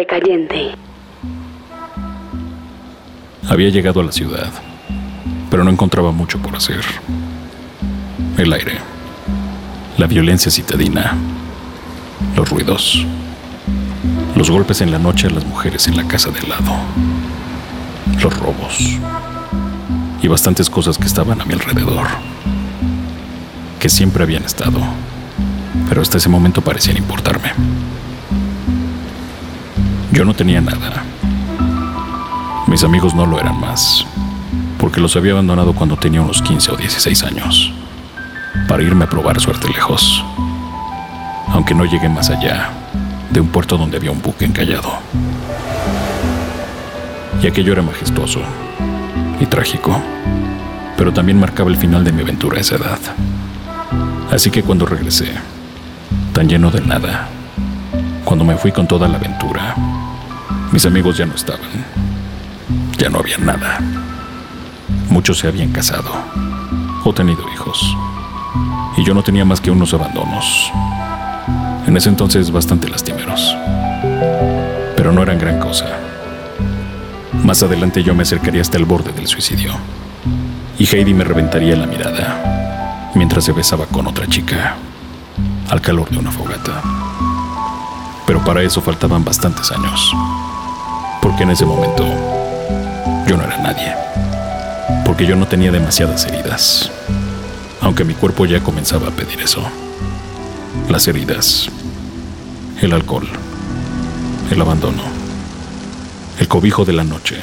Recayente. Había llegado a la ciudad, pero no encontraba mucho por hacer. El aire, la violencia citadina, los ruidos, los golpes en la noche a las mujeres en la casa de lado, los robos y bastantes cosas que estaban a mi alrededor, que siempre habían estado, pero hasta ese momento parecían importarme. Yo no tenía nada. Mis amigos no lo eran más, porque los había abandonado cuando tenía unos 15 o 16 años, para irme a probar suerte lejos, aunque no llegué más allá de un puerto donde había un buque encallado. Y aquello era majestuoso y trágico, pero también marcaba el final de mi aventura a esa edad. Así que cuando regresé, tan lleno de nada, cuando me fui con toda la aventura, mis amigos ya no estaban. Ya no había nada. Muchos se habían casado o tenido hijos. Y yo no tenía más que unos abandonos. En ese entonces bastante lastimeros. Pero no eran gran cosa. Más adelante yo me acercaría hasta el borde del suicidio. Y Heidi me reventaría la mirada mientras se besaba con otra chica al calor de una fogata. Pero para eso faltaban bastantes años en ese momento yo no era nadie, porque yo no tenía demasiadas heridas, aunque mi cuerpo ya comenzaba a pedir eso. Las heridas, el alcohol, el abandono, el cobijo de la noche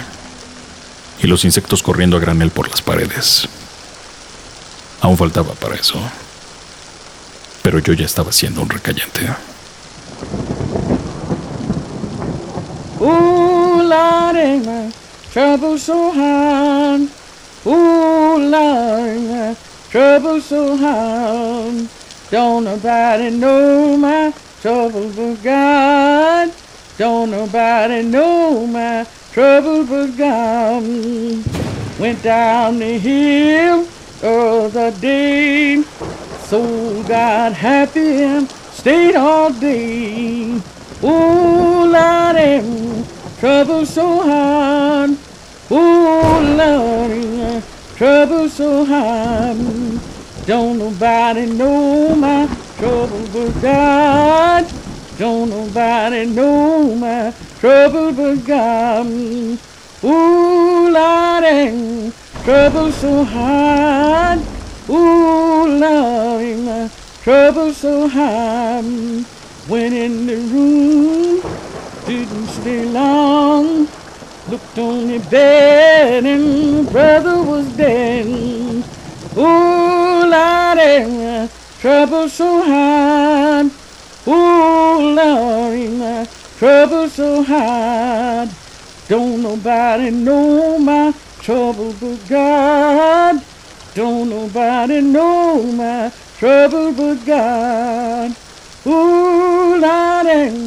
y los insectos corriendo a granel por las paredes. Aún faltaba para eso, pero yo ya estaba siendo un recayente. Lordy, my trouble so hard. Ooh, Lord, my trouble so hard. Don't nobody know my trouble but God. Don't nobody know my trouble but God. Went down the hill the other day. So got happy and stayed all day. Ooh, Lordy, trouble so hard. Ooh, Lord, trouble so hard. Don't nobody know my trouble but God. Don't nobody know my trouble but God. Ooh, Lord, trouble so hard. Ooh, Lord, trouble so hard. Went in the room, didn't stay long. Looked on the bed and brother was dead. Ooh, Lordy, trouble so hard. Ooh, Lordy, trouble so hard. Don't nobody know my trouble but God. Don't nobody know my trouble but God. Ooh, Lordy,